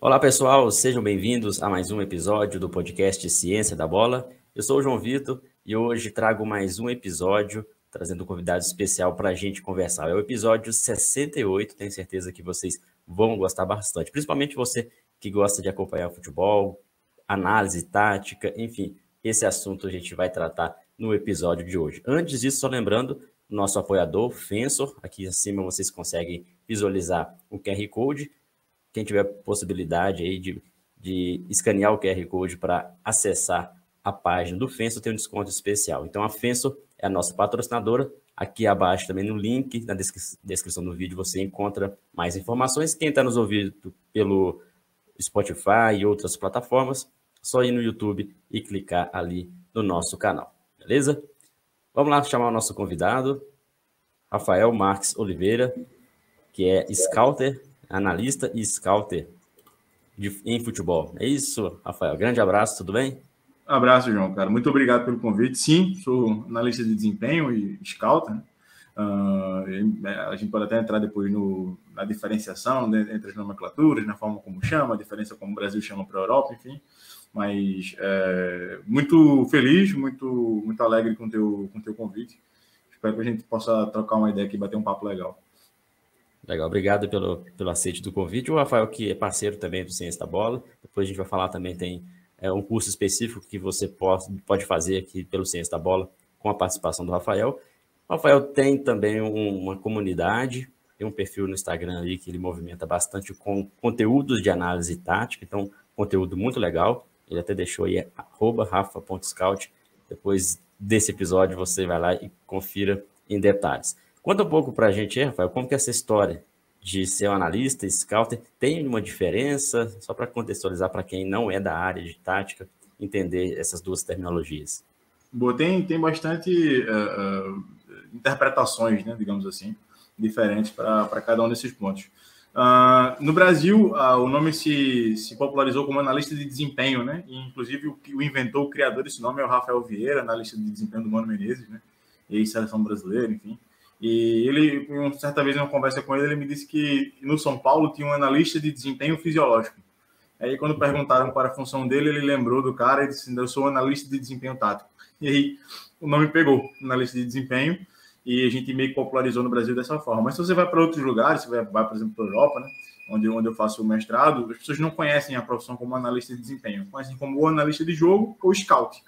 Olá, pessoal, sejam bem-vindos a mais um episódio do podcast Ciência da Bola. Eu sou o João Vitor e hoje trago mais um episódio trazendo um convidado especial para a gente conversar. É o episódio 68, tenho certeza que vocês vão gostar bastante, principalmente você que gosta de acompanhar futebol, análise tática, enfim, esse assunto a gente vai tratar no episódio de hoje. Antes disso, só lembrando, nosso apoiador, Fensor, aqui acima vocês conseguem visualizar o QR Code. Quem tiver possibilidade aí de, de escanear o QR Code para acessar a página do Fensor, tem um desconto especial. Então, a Fensor é a nossa patrocinadora. Aqui abaixo também no link, na descrição do vídeo, você encontra mais informações. Quem está nos ouvindo pelo Spotify e outras plataformas, só ir no YouTube e clicar ali no nosso canal, beleza? Vamos lá chamar o nosso convidado, Rafael Marques Oliveira, que é scouter, analista e scouter de, em futebol. É isso, Rafael. Grande abraço, tudo bem? Abraço, João, cara. Muito obrigado pelo convite. Sim, sou analista de desempenho e scouter. Né? Uh, a gente pode até entrar depois no, na diferenciação né, entre as nomenclaturas, na forma como chama, a diferença como o Brasil chama para a Europa, enfim. Mas é, muito feliz, muito, muito alegre com teu, com teu convite. Espero que a gente possa trocar uma ideia aqui, bater um papo legal. Legal, obrigado pelo, pelo aceite do convite. O Rafael, que é parceiro também do Ciência da Bola, depois a gente vai falar também, tem é, um curso específico que você pode, pode fazer aqui pelo Ciência da Bola com a participação do Rafael. O Rafael tem também um, uma comunidade, tem um perfil no Instagram ali que ele movimenta bastante com conteúdos de análise tática, então conteúdo muito legal. Ele até deixou aí, rafa.scout. Depois desse episódio, você vai lá e confira em detalhes. Conta um pouco para a gente, Rafael, como que é essa história de ser um analista, scouter, tem uma diferença? Só para contextualizar para quem não é da área de tática, entender essas duas terminologias. Boa, tem, tem bastante uh, uh, interpretações, né, digamos assim, diferentes para cada um desses pontos. Uh, no Brasil, uh, o nome se, se popularizou como analista de desempenho, né? E, inclusive, o, o inventor, o criador desse nome é o Rafael Vieira, analista de desempenho do Mano Menezes, né? E seleção brasileira, enfim. E ele, certa vez, em uma conversa com ele, ele me disse que no São Paulo tinha um analista de desempenho fisiológico. Aí, quando perguntaram para a função dele, ele lembrou do cara e disse: Eu sou analista de desempenho tático. E aí, o nome pegou, analista de desempenho e a gente meio que popularizou no Brasil dessa forma. Mas se você vai para outros lugares, você vai, vai por exemplo, para a Europa, né, onde, onde eu faço o mestrado, as pessoas não conhecem a profissão como analista de desempenho, conhecem como analista de jogo ou scout.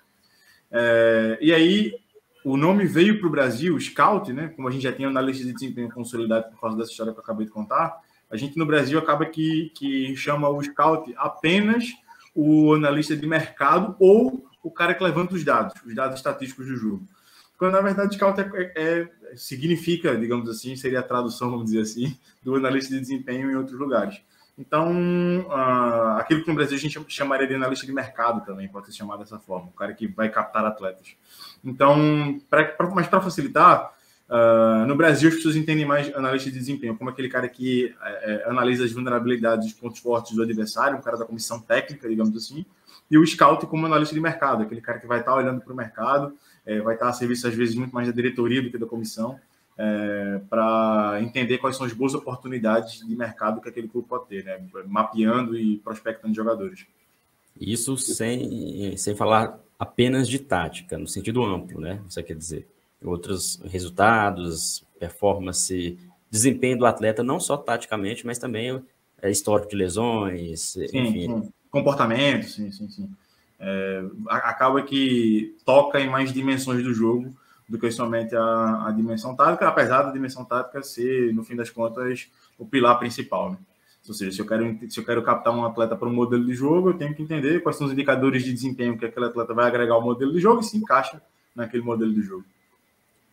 É, e aí, o nome veio para o Brasil, scout, né, como a gente já tem analista de desempenho consolidado por causa dessa história que eu acabei de contar, a gente no Brasil acaba que, que chama o scout apenas o analista de mercado ou o cara que levanta os dados, os dados estatísticos do jogo. Quando na verdade scout é, é, é, significa, digamos assim, seria a tradução, vamos dizer assim, do analista de desempenho em outros lugares. Então, uh, aquilo que no Brasil a gente chamaria de analista de mercado também, pode ser chamado dessa forma, o cara que vai captar atletas. Então, pra, pra mas para facilitar, uh, no Brasil as pessoas entendem mais analista de desempenho como aquele cara que é, é analisa as vulnerabilidades, os pontos fortes do adversário, um cara da comissão técnica, digamos assim, e o scout como analista de mercado, aquele cara que vai estar olhando para o mercado, é, vai estar a serviço, às vezes, muito mais da diretoria do que da comissão, é, para entender quais são as boas oportunidades de mercado que aquele clube pode ter, né? mapeando e prospectando jogadores. Isso sem, sem falar apenas de tática, no sentido amplo, né? Você quer dizer, outros resultados, performance, desempenho do atleta, não só taticamente, mas também é, histórico de lesões, sim, enfim. Sim. Comportamento, sim, sim, sim é, acaba que toca em mais dimensões do jogo do que somente a, a, dimensão tática, apesar da dimensão tática ser, no fim das contas, o pilar principal. Né? Ou seja, se eu, quero, se eu quero captar um atleta para um modelo de jogo, eu tenho que entender quais são os indicadores de desempenho que aquele atleta vai agregar ao modelo de jogo e se encaixa naquele modelo de jogo.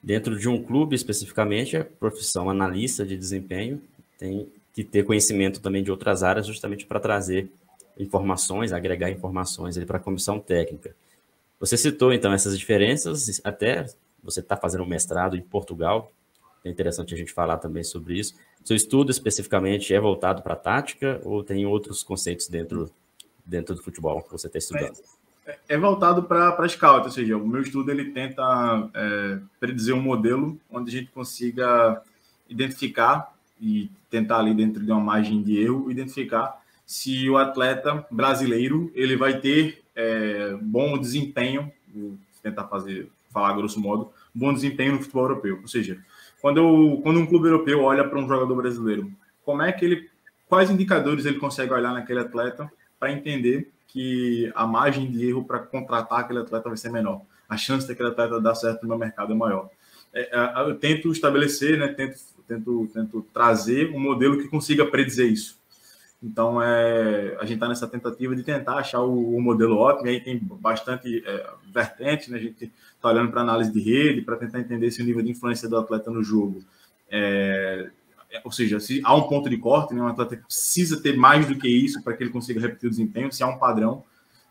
Dentro de um clube, especificamente, a profissão analista de desempenho tem que ter conhecimento também de outras áreas, justamente para trazer informações, agregar informações para a comissão técnica. Você citou, então, essas diferenças, até você está fazendo um mestrado em Portugal, é interessante a gente falar também sobre isso. Seu estudo especificamente é voltado para a tática ou tem outros conceitos dentro, dentro do futebol que você está estudando? É, é voltado para a scout, ou seja, o meu estudo ele tenta é, predizer um modelo onde a gente consiga identificar e tentar ali dentro de uma margem de erro, identificar se o atleta brasileiro ele vai ter é, bom desempenho, tentar fazer falar grosso modo, bom desempenho no futebol europeu. Ou seja, quando, eu, quando um clube europeu olha para um jogador brasileiro, como é que ele, quais indicadores ele consegue olhar naquele atleta para entender que a margem de erro para contratar aquele atleta vai ser menor, a chance daquele atleta dar certo no meu mercado é maior. É, é, eu tento estabelecer, né, tento, tento, tento trazer um modelo que consiga predizer isso. Então, é, a gente está nessa tentativa de tentar achar o, o modelo ótimo, e aí tem bastante é, vertente, né? a gente está olhando para análise de rede, para tentar entender se o nível de influência do atleta no jogo. É, é, ou seja, se há um ponto de corte, né? um atleta precisa ter mais do que isso para que ele consiga repetir o desempenho, se há um padrão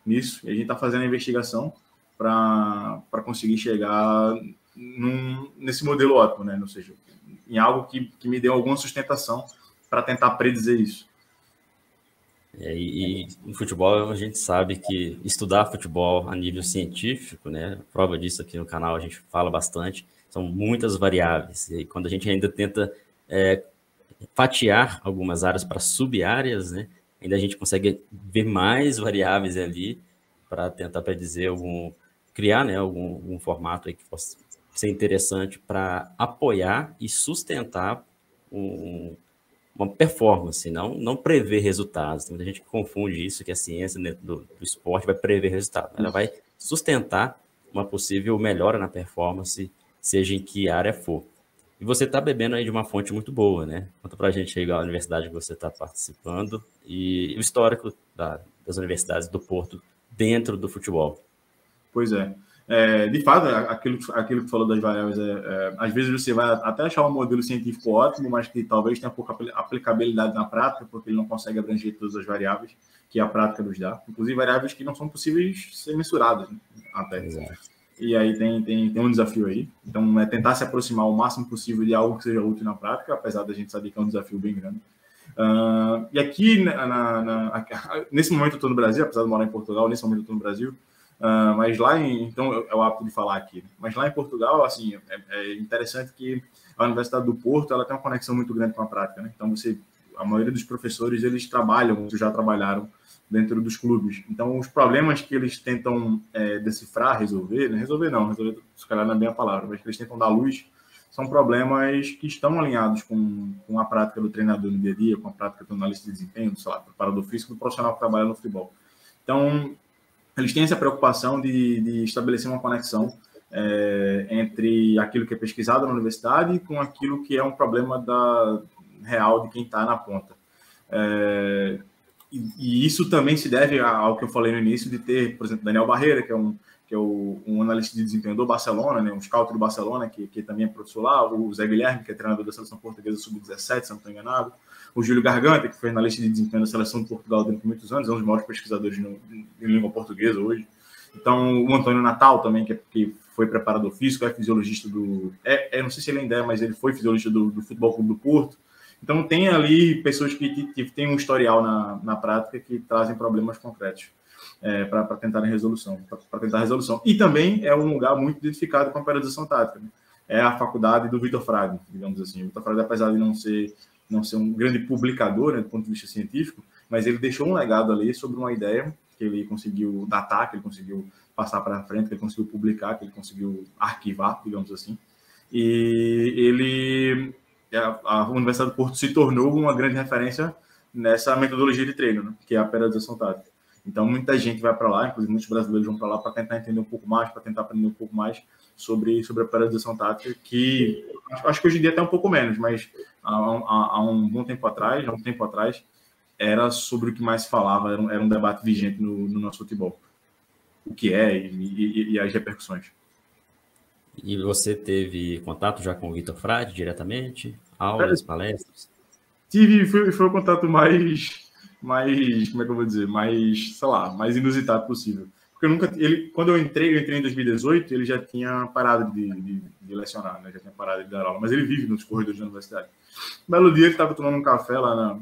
nisso, e a gente está fazendo a investigação para conseguir chegar num, nesse modelo ótimo, né? ou seja, em algo que, que me dê alguma sustentação para tentar predizer isso. É, e, e futebol a gente sabe que estudar futebol a nível científico, né? Prova disso aqui no canal a gente fala bastante. São muitas variáveis. E quando a gente ainda tenta é, fatiar algumas áreas para sub-áreas, né? Ainda a gente consegue ver mais variáveis ali para tentar predizer algum, criar, né? Algum, algum formato que possa ser interessante para apoiar e sustentar um, uma performance, não, não prever resultados. Tem muita gente que confunde isso, que a ciência dentro do, do esporte vai prever resultados. Ela vai sustentar uma possível melhora na performance, seja em que área for. E você está bebendo aí de uma fonte muito boa, né? Conta para a gente aí a universidade que você está participando e o histórico da, das universidades do Porto dentro do futebol. Pois é. É, de fato, aquilo, aquilo que falou das variáveis, é, é, às vezes você vai até achar um modelo científico ótimo, mas que talvez tenha pouca aplicabilidade na prática, porque ele não consegue abranger todas as variáveis que a prática nos dá, inclusive variáveis que não são possíveis ser mensuradas né, até. Exato. E aí tem, tem, tem um desafio aí. Então, é tentar se aproximar o máximo possível de algo que seja útil na prática, apesar da gente saber que é um desafio bem grande. Uh, e aqui, na, na, na, nesse momento eu estou no Brasil, apesar de morar em Portugal, nesse momento eu estou no Brasil, Uh, mas lá em, então é o hábito de falar aqui. Né? Mas lá em Portugal, assim, é, é, interessante que a Universidade do Porto ela tem uma conexão muito grande com a prática, né? Então você, a maioria dos professores eles trabalham, já trabalharam dentro dos clubes. Então os problemas que eles tentam é, decifrar, resolver, né? resolver não, resolver se calhar não é bem a palavra, mas que eles tentam dar luz são problemas que estão alinhados com, com a prática do treinador no dia a dia, com a prática do analista de desempenho, sei lá, preparador físico, do profissional que trabalha no futebol. Então, eles têm essa preocupação de, de estabelecer uma conexão é, entre aquilo que é pesquisado na universidade com aquilo que é um problema da, real de quem está na ponta. É, e, e, isso também se deve ao que eu falei no início de ter, por exemplo, Daniel Barreira, que é um, que é o, um analista de desempenho do Barcelona, né, um scout do Barcelona, que, que também é professor lá, o Zé Guilherme, que é treinador da seleção portuguesa sub-17, se não estou enganado, o Júlio Garganta, que foi analista de desempenho da seleção de Portugal durante muitos anos, é um dos maiores pesquisadores no, em língua portuguesa hoje. Então, o Antônio Natal também, que, é, que foi preparador físico, é fisiologista do. É, é, não sei se ele ainda é, mas ele foi fisiologista do, do Futebol Clube do Porto. Então, tem ali pessoas que, que, que têm um historial na, na prática que trazem problemas concretos é, para tentar resolução, para tentar resolução. E também é um lugar muito identificado com a periodização tática. Né? É a faculdade do Vitor Frade, digamos assim. O Vitor Frade, apesar de não ser não ser um grande publicador, né, do ponto de vista científico, mas ele deixou um legado ali sobre uma ideia que ele conseguiu datar, que ele conseguiu passar para frente, que ele conseguiu publicar, que ele conseguiu arquivar, digamos assim. E ele, a, Universidade do Porto se tornou uma grande referência nessa metodologia de treino, né, que é a periodização tática. Então, muita gente vai para lá, inclusive muitos brasileiros vão para lá para tentar entender um pouco mais, para tentar aprender um pouco mais sobre, sobre a periodização tática, que acho que hoje em dia até um pouco menos, mas há, há, há, um bom tempo atrás, há um tempo atrás, era sobre o que mais se falava, era um, era um debate vigente no, no, nosso futebol. O que é e, e, e, as repercussões. E você teve contato já com o Vitor Frade diretamente? Aulas, é, palestras? Tive, foi, foi o contato mais, mais, como é que eu vou dizer, mais, sei lá, mais inusitado possível porque eu nunca, ele, quando eu entrei, eu entrei em 2018, ele já tinha parado de, de, de lecionar, né? já tinha parado de dar aula, mas ele vive nos corredores da universidade. Um belo dia ele estava tomando um café lá na,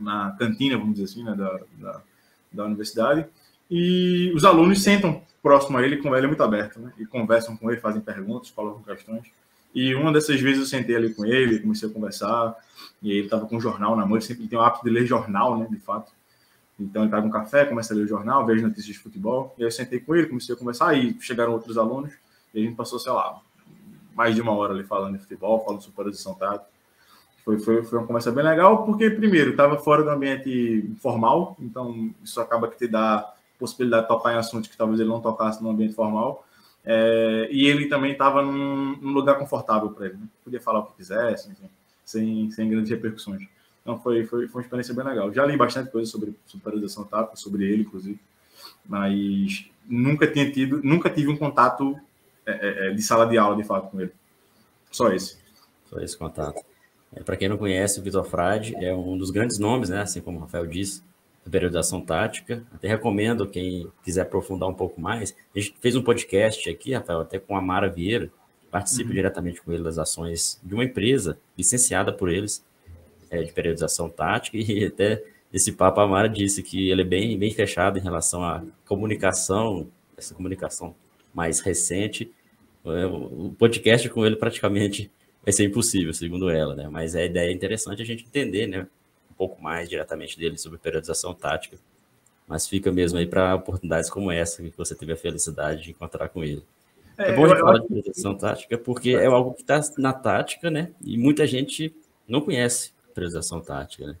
na cantina, vamos dizer assim, né? da, da, da universidade, e os alunos sentam próximo a ele, ele é muito aberto, né? e conversam com ele, fazem perguntas, colocam questões. E uma dessas vezes eu sentei ali com ele, comecei a conversar, e ele estava com um jornal na mão, ele sempre tem o hábito de ler jornal, né, de fato. Então ele pega um café, começa a ler o jornal, vejo notícias de futebol. E aí eu sentei com ele, comecei a conversar, aí chegaram outros alunos, e a gente passou, sei lá, mais de uma hora ali falando de futebol, falando sobre posição tática. Foi, foi, foi uma conversa bem legal, porque, primeiro, estava fora do ambiente formal, então isso acaba que te dá possibilidade de tocar em assuntos que talvez ele não tocasse no ambiente formal. É, e ele também estava num, num, lugar confortável para ele, né? podia falar o que quisesse, enfim, sem, sem grandes repercussões. Então foi, foi, foi uma experiência bem legal. Já li bastante coisa sobre superalização tática, sobre ele, inclusive, mas nunca tinha tido, nunca tive um contato é, é, é de sala de aula, de fato, com ele. Só esse. Só esse contato. É, Para quem não conhece, o Vitor Frade é um dos grandes nomes, né? Assim como o Rafael disse, da periodização tática. Até recomendo quem quiser aprofundar um pouco mais. A gente fez um podcast aqui, Rafael, até com a Mara Vieira, participa uhum. diretamente com ele das ações de uma empresa licenciada por eles é, de periodização tática e até esse papo a Mara disse que ele é bem, bem fechado em relação à comunicação, essa comunicação mais recente. É, o podcast com ele praticamente vai ser impossível, segundo ela, né? Mas a ideia é interessante a gente entender, né? Um pouco mais diretamente dele sobre periodização tática. Mas fica mesmo aí para oportunidades como essa que você teve a felicidade de encontrar com ele. É, é bom a gente falar de periodização tática porque é algo que está na tática, né? E muita gente não conhece periodização tática, né?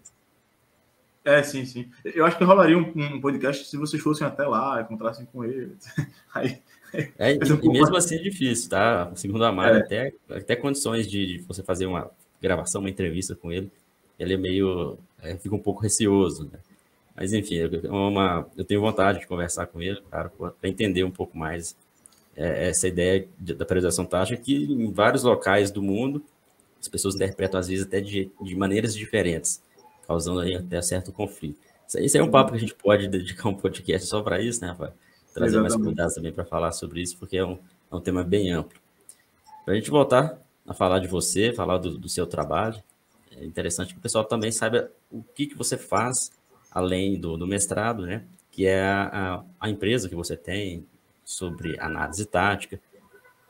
É, sim, sim. Eu acho que rolaria um, um podcast se vocês fossem até lá, encontrassem com ele. Aí, é, e, e mesmo assim é difícil, tá? Segundo a Mara, é. até, até condições de, de, você fazer uma gravação, uma entrevista com ele, ele é meio. É, fica um pouco receoso, né? Mas enfim, é uma, eu tenho vontade de conversar com ele, para entender um pouco mais é, essa ideia de, da periodização tática, que em vários locais do mundo as pessoas interpretam às vezes até de, de maneiras diferentes, causando aí até certo conflito. Isso, isso é um papo que a gente pode dedicar um podcast só para isso, né, Rafael? trazer Exatamente. mais convidados também para falar sobre isso, porque é um, é um tema bem amplo. Para a gente voltar a falar de você, falar do, do, seu trabalho, é interessante que o pessoal também saiba o que, que você faz além do, do mestrado, né? Que é a, a, empresa que você tem sobre análise tática.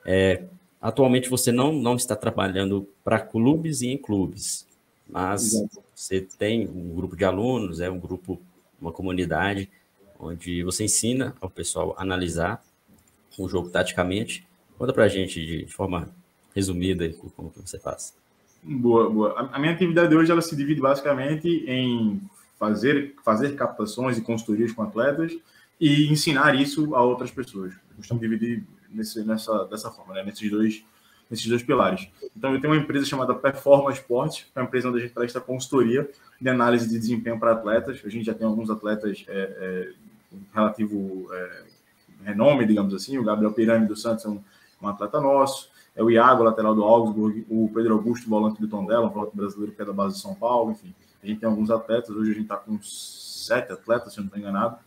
É, atualmente você não, não está trabalhando para clubes e em clubes, mas Exato. você tem um grupo de alunos, é um grupo, uma comunidade onde você ensina ao pessoal a analisar o jogo taticamente. Conta para a gente de forma resumida como que você faz. Boa, boa. A minha atividade hoje ela se divide basicamente em fazer, fazer captações e consultorias com atletas e ensinar isso a outras pessoas. Eu costumo dividir nesse, nessa, dessa forma, né? nesses, dois, nesses dois pilares. Então, eu tenho uma empresa chamada Performance Sports, que é uma empresa onde a gente presta consultoria de análise de desempenho para atletas. A gente já tem alguns atletas é, é, relativo é, renome, digamos assim. O Gabriel Pirani do Santos é um, um, atleta nosso. É o Iago, lateral do Augsburg. O Pedro Augusto, volante do Tondela, um volante brasileiro que é da base de São Paulo. Enfim, a gente tem alguns atletas. Hoje a gente está com sete atletas, se eu não estou enganado.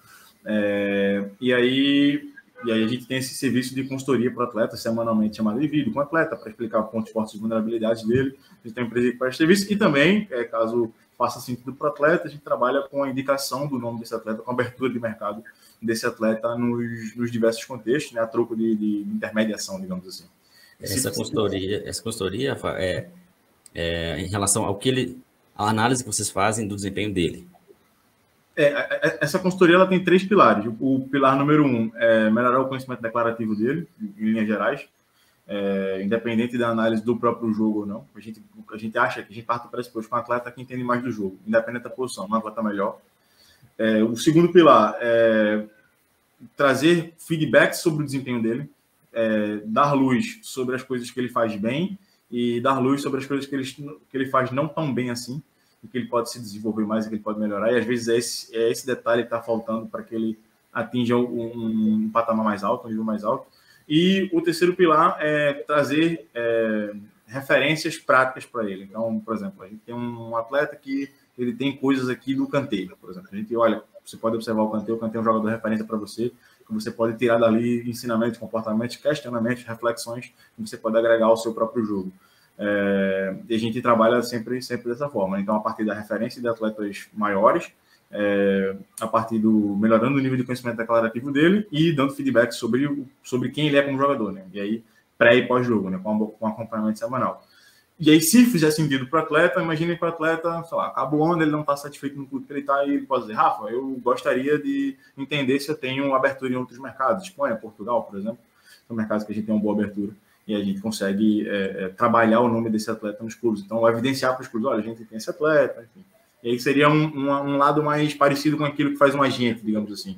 É, e aí e aí a gente tem esse serviço de consultoria para o atleta semanalmente chamado de vídeo com o atleta para explicar pontos fortes e vulnerabilidades dele. A gente tem uma empresa que faz serviço e também, é, caso faça sentido para o atleta, a gente trabalha com a indicação do nome desse atleta, com a abertura de mercado desse atleta nos, nos diversos contextos, né, a troco de, de intermediação, digamos assim. Essa consultoria, essa consultoria é, é, em relação ao que ele, a análise que vocês fazem do desempenho dele. É, essa consultoria ela tem três pilares. O pilar número um é melhorar o conhecimento declarativo dele, em linhas gerais é, independente da análise do próprio jogo ou não. A gente, a gente acha que a gente parte do pressuposto com um atleta que entende mais do jogo, independente da posição, um atleta melhor. É, o segundo pilar é trazer feedback sobre o desempenho dele, é, dar luz sobre as coisas que ele faz bem e dar luz sobre as coisas que ele, que ele faz não tão bem assim, e que ele pode se desenvolver mais e que ele pode melhorar. E às vezes é esse, é esse detalhe que está faltando para que ele atinja um, um patamar mais alto, um nível mais alto. E o terceiro pilar é trazer é, referências práticas para ele. Então, por exemplo, a gente tem um atleta que ele tem coisas aqui do canteiro, por exemplo. A gente olha, você pode observar o canteiro, o canteiro é um jogador referência para você, que você pode tirar dali ensinamentos, comportamentos, questionamentos, reflexões que você pode agregar ao seu próprio jogo. É, e a gente trabalha sempre, sempre dessa forma. Então, a partir da referência de atletas maiores, é, a partir do melhorando o nível de conhecimento declarativo dele e dando feedback sobre, sobre quem ele é como jogador, né? E aí, pré e pós-jogo, né? Com, com acompanhamento semanal. e aí, se fizer sentido para o atleta, imagine para o atleta, sei lá, acaba o ele não está satisfeito no clube que ele está, e ele pode dizer, Rafa, eu gostaria de entender se eu tenho abertura em outros mercados, Espanha, Portugal, por exemplo, são mercados que a gente tem uma boa abertura, e a gente consegue é, é, trabalhar o nome desse atleta nos clubes. Então, evidenciar para os clubes, olha, a gente tem esse atleta, enfim. E aí seria um, um, um lado mais parecido com aquilo que faz um agente, digamos assim.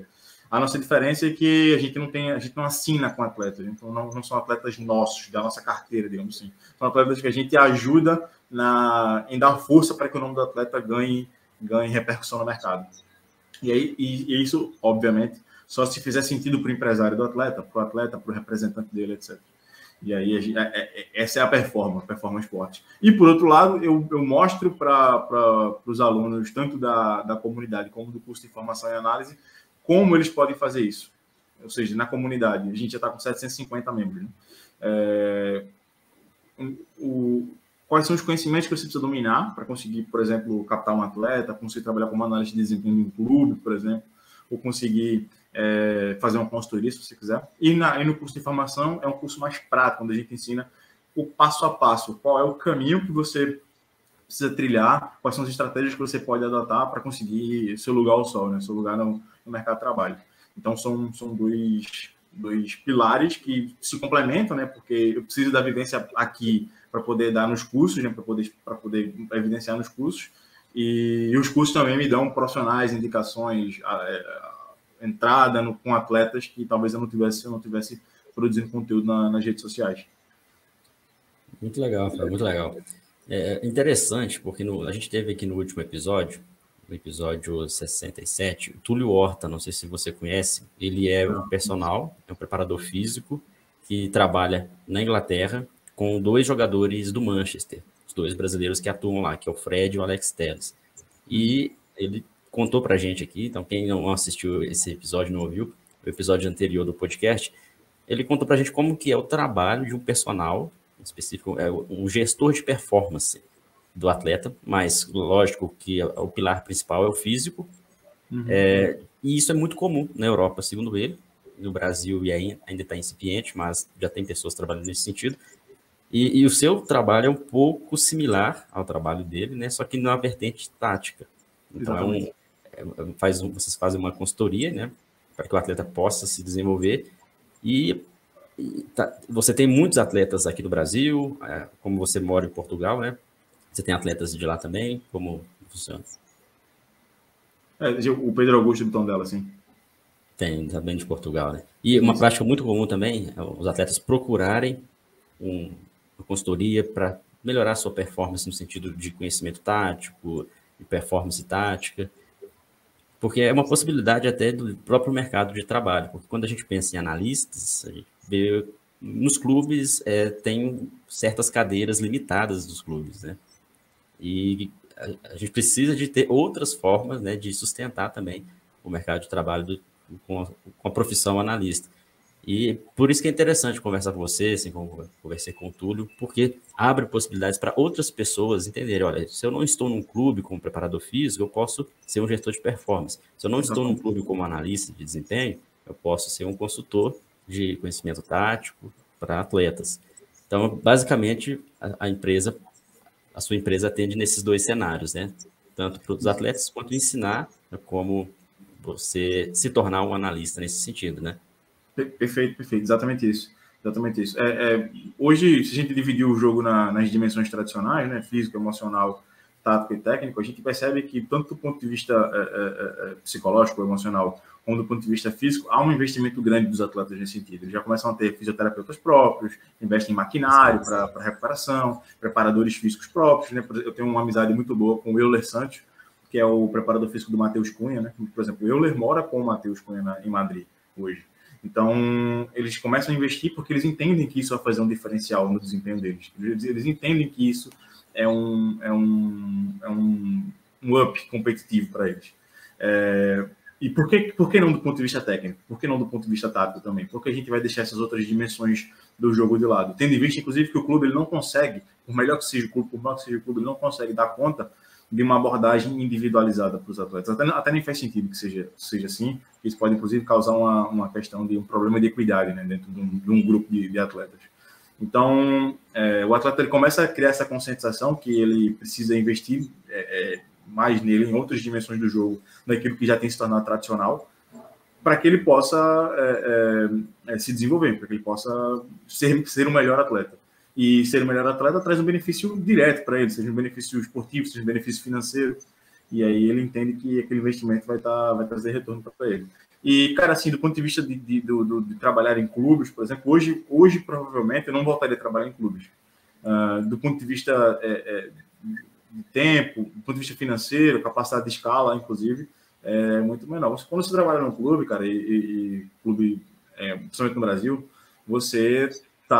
A nossa diferença é que a gente não tem, a gente não assina com atletas, então não, não são atletas nossos, da nossa carteira, digamos assim. São atletas que a gente ajuda na, em dar força para que o nome do atleta ganhe, ganhe repercussão no mercado. E, aí, e, e isso, obviamente, só se fizer sentido para o empresário do atleta, para o atleta, para o representante dele, etc. E aí, gente, é, é, essa é a performance, performance esporte. E, por outro lado, eu, eu mostro para os alunos, tanto da, da comunidade como do curso de formação e análise, como eles podem fazer isso. Ou seja, na comunidade, a gente já está com 750 membros. Né? É, o, quais são os conhecimentos que você precisa dominar para conseguir, por exemplo, captar um atleta, conseguir trabalhar como analista de desempenho em um clube, por exemplo, ou conseguir é, fazer uma consultoria, se você quiser. E, na, e no curso de formação é um curso mais prático, onde a gente ensina o passo a passo, qual é o caminho que você precisa trilhar, quais são as estratégias que você pode adotar para conseguir seu lugar ao sol, né? seu lugar no, no mercado de trabalho. Então, são, são dois, dois pilares que se complementam, né? Porque eu preciso da vivência aqui para poder dar nos cursos, né? Para poder, poder evidenciar nos cursos. E, e, os cursos também me dão profissionais, indicações, é, entrada no, com atletas que talvez eu não tivesse, eu não tivesse produzindo conteúdo na, nas redes sociais. Muito legal, Fábio, muito legal. É interessante, porque no, a gente teve aqui no último episódio no episódio 67, o Túlio Horta, não sei se você conhece, ele é um personal, é um preparador físico que trabalha na Inglaterra com dois jogadores do Manchester, os dois brasileiros que atuam lá, que é o Fred e o Alex Telles. E ele contou pra gente aqui, então quem não assistiu esse episódio, não ouviu, o episódio anterior do podcast, ele contou pra gente como que é o trabalho de um personal específico, é um gestor de performance do atleta, mas lógico que o pilar principal é o físico. Uhum. É, e isso é muito comum na Europa, segundo ele. No Brasil e ainda está incipiente, mas já tem pessoas trabalhando nesse sentido. E, e, o seu trabalho é um pouco similar ao trabalho dele, né? Só que na vertente tática. Então, é um, é, faz um, vocês fazem uma consultoria, né? Para que o atleta possa se desenvolver. E, e tá, você tem muitos atletas aqui no Brasil, é, como você mora em Portugal, né? Você tem atletas de lá também? Como funciona? É, o Pedro Augusto do tom dela, sim. Tem, também de Portugal, né? E uma prática muito comum também é os atletas procurarem um, uma consultoria para melhorar a sua performance no sentido de conhecimento tático, de performance tática, porque é uma possibilidade até do próprio mercado de trabalho, porque quando a gente pensa em analistas, a gente vê nos clubes é, tem certas cadeiras limitadas dos clubes, né? E a, gente precisa de ter outras formas né, de sustentar também o mercado de trabalho do, com, a, com, a, profissão analista. E por isso que é interessante conversar com você, assim como conversei com o Túlio, porque abre possibilidades para outras pessoas entenderem, olha, se eu não estou num clube como preparador físico, eu posso ser um gestor de performance. Se eu não estou num clube como analista de desempenho, eu posso ser um consultor de conhecimento tático para atletas. Então, basicamente, a, a empresa a sua empresa atende nesses dois cenários, né? Tanto para os atletas quanto ensinar como você se tornar um analista nesse sentido, né? Perfeito, perfeito, exatamente isso. Exatamente isso. É, é, hoje, se a gente dividir o jogo na, nas dimensões tradicionais, né, físico, emocional, tático e técnico, a gente percebe que, tanto do ponto de vista é, é, é psicológico, emocional, como do ponto de vista físico, há um investimento grande dos atletas nesse sentido. Eles já começam a ter fisioterapeutas próprios, investem em maquinário para recuperação, preparadores físicos próprios. Né? Eu tenho uma amizade muito boa com o Euler Santos, que é o preparador físico do Matheus Cunha. Né? Por exemplo, o Euler mora com o Matheus Cunha na, em Madrid hoje. Então, eles começam a investir porque eles entendem que isso vai fazer um diferencial no desempenho deles. Eles, entendem que isso é um, é um, é um, um up competitivo para eles. É, e por que, por que não do ponto de vista técnico? Por que não do ponto de vista tático também? Porque a gente vai deixar essas outras dimensões do jogo de lado. Tendo em vista, inclusive, que o clube ele não consegue, por melhor que seja o clube, por melhor que seja o clube, ele não consegue dar conta de uma abordagem individualizada para os atletas. Até, até nem faz sentido que seja, seja assim. Isso pode, inclusive, causar uma, uma questão de um problema de equidade né, dentro de um, de um grupo de, de atletas. Então, é, o atleta ele começa a criar essa conscientização que ele precisa investir é, é, mais nele em outras dimensões do jogo, naquilo que já tem se tornado tradicional, para que ele possa é, é, é, se desenvolver, para que ele possa ser, ser um melhor atleta. E ser um melhor atleta traz um benefício direto para ele, seja um benefício esportivo, seja um benefício financeiro, e aí ele entende que aquele investimento vai, tá, vai trazer retorno para ele. E, cara, assim, do ponto de vista de, de, de, de, trabalhar em clubes, por exemplo, hoje, hoje provavelmente eu não voltaria a trabalhar em clubes. Uh, do ponto de vista é, é, de tempo, do ponto de vista financeiro, capacidade de escala, inclusive, é muito menor. Quando você trabalha num clube, cara, e, e, e clube, é, principalmente no Brasil, você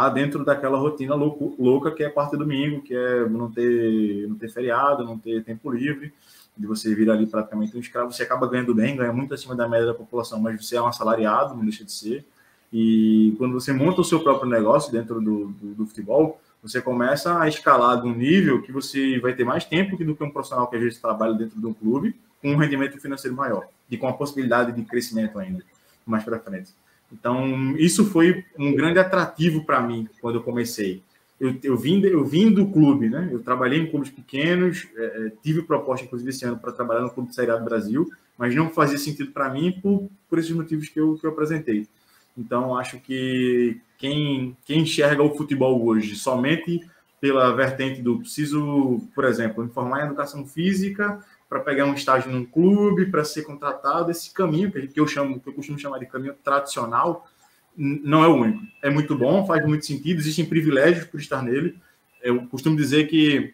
tá dentro daquela rotina louco, louca que é parte do domingo, que é não ter, não ter feriado, não ter tempo livre de você vir ali praticamente um escravo, você acaba ganhando bem, ganha muito acima da média da população, mas você é um assalariado, não deixa de ser. E quando você monta o seu próprio negócio dentro do, do, do futebol, você começa a escalar de um nível que você vai ter mais tempo do que um profissional que às vezes trabalha dentro de um clube, com um rendimento financeiro maior e com a possibilidade de crescimento ainda mais para frente. Então, isso foi um grande atrativo para mim quando eu comecei eu, eu, vim, eu vim do clube, né? Eu trabalhei em clubes pequenos, é, é tive proposta, inclusive, esse ano para trabalhar no Clube de Série A do Brasil, mas não fazia sentido para mim por, por esses motivos que eu, que eu apresentei. Então, acho que quem, quem enxerga o futebol hoje somente pela vertente do preciso, por exemplo, me formar em educação física para pegar um estágio num clube, para ser contratado, esse caminho que eu chamo, que eu costumo chamar de caminho tradicional, não é o único. É muito bom, faz muito sentido, existem privilégios por estar nele. Eu costumo dizer que,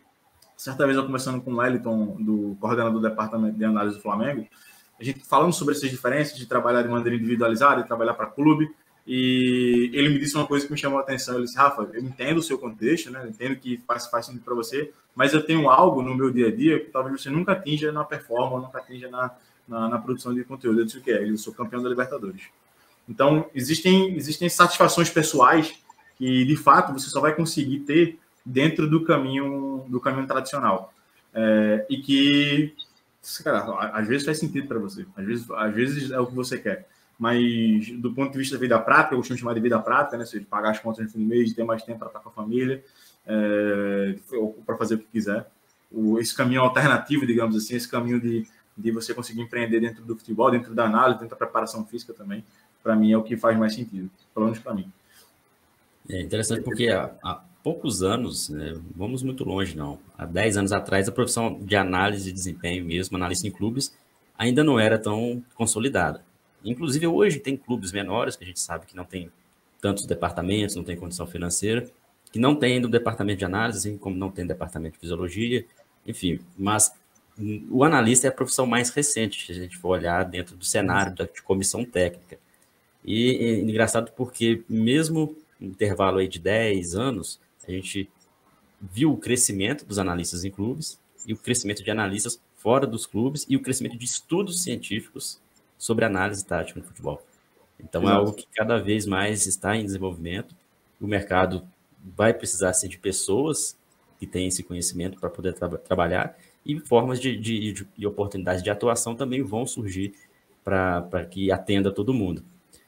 certa vez eu conversando com o Wellington, do coordenador do departamento de análise do Flamengo, a gente falando sobre essas diferenças de trabalhar de maneira individualizada e trabalhar para clube, e ele me disse uma coisa que me chamou a atenção. Ele disse: Rafa, eu entendo o seu contexto, né? Eu entendo que faz, faz sentido para você, mas eu tenho algo no meu dia a dia que talvez você nunca atinja na performance, nunca atinja na, na, na produção de conteúdo. Eu disse o que é? Eu sou campeão da Libertadores. Então, existem, existem satisfações pessoais que, de fato, você só vai conseguir ter dentro do caminho do caminho tradicional. É, e que, cara, às vezes faz sentido para você, às vezes, às vezes é o que você quer. Mas, do ponto de vista da vida prática, eu costumo chamar de vida prática, né? Seja, pagar as contas no fim do mês, ter mais tempo para estar com a família, é, para fazer o que quiser. O, esse caminho alternativo, digamos assim, esse caminho de, de você conseguir empreender dentro do futebol, dentro da análise, dentro da preparação física também, para mim é o que faz mais sentido, pelo menos para mim. É interessante porque há, há poucos anos, né, vamos muito longe não, há 10 anos atrás a profissão de análise de desempenho mesmo, analista em clubes, ainda não era tão consolidada. Inclusive hoje tem clubes menores que a gente sabe que não tem tantos departamentos, não tem condição financeira, que não tem no departamento de análise, assim como não tem departamento de fisiologia, enfim, mas o analista é a profissão mais recente, se a gente for olhar dentro do cenário da, comissão técnica. E é engraçado porque mesmo no intervalo aí de 10 anos, a gente viu o crescimento dos analistas em clubes e o crescimento de analistas fora dos clubes e o crescimento de estudos científicos sobre análise tática no futebol. Então Exato. é algo que cada vez mais está em desenvolvimento. O mercado vai precisar ser de pessoas que têm esse conhecimento para poder tra trabalhar e formas de, de, de, oportunidades de atuação também vão surgir para que atenda todo mundo.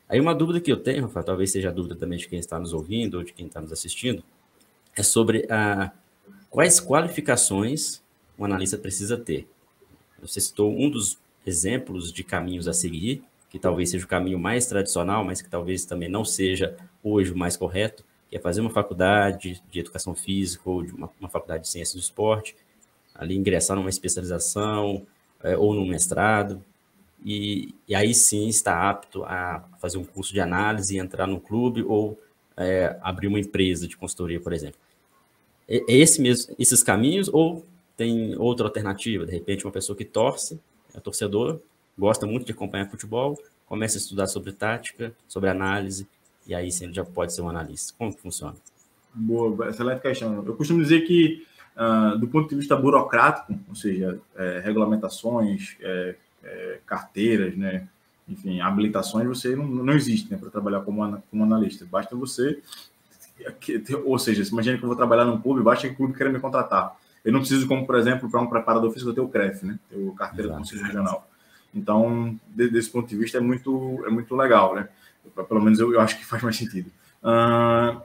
Aí uma dúvida que eu tenho, Rafael, talvez seja a dúvida também de quem está nos ouvindo ou de quem está nos assistindo, é sobre a, quais qualificações um analista precisa ter. Você citou um dos exemplos de caminhos a seguir, que talvez seja o caminho mais tradicional, mas que talvez também não seja hoje o mais correto, que é fazer uma faculdade de educação física ou de uma, uma faculdade de ciências do esporte, ali ingressar numa especialização é, ou num mestrado, e, e, aí sim está apto a fazer um curso de análise, entrar no clube ou é, abrir uma empresa de consultoria, por exemplo. É, é esse mesmo, esses caminhos ou tem outra alternativa? De repente, uma pessoa que torce, é torcedor, gosta muito de acompanhar futebol, começa a estudar sobre tática, sobre análise, e aí ele já pode ser um analista. Como que funciona? Boa, excelente questão. Eu costumo dizer que, uh, do ponto de vista burocrático, ou seja, é, regulamentações, é, é, carteiras, né? enfim, habilitações, você não, não existe né, para trabalhar como, como analista. Basta você, ou seja, imagina que eu vou trabalhar num clube, basta que o clube queira me contratar. Eu não preciso, como por exemplo, para um preparador físico, eu tenho o CREF, né? o carteira Exato. do Conselho Regional. Então, desse ponto de vista, é muito, é muito legal, né? Pelo menos eu, eu acho que faz mais sentido. Uh,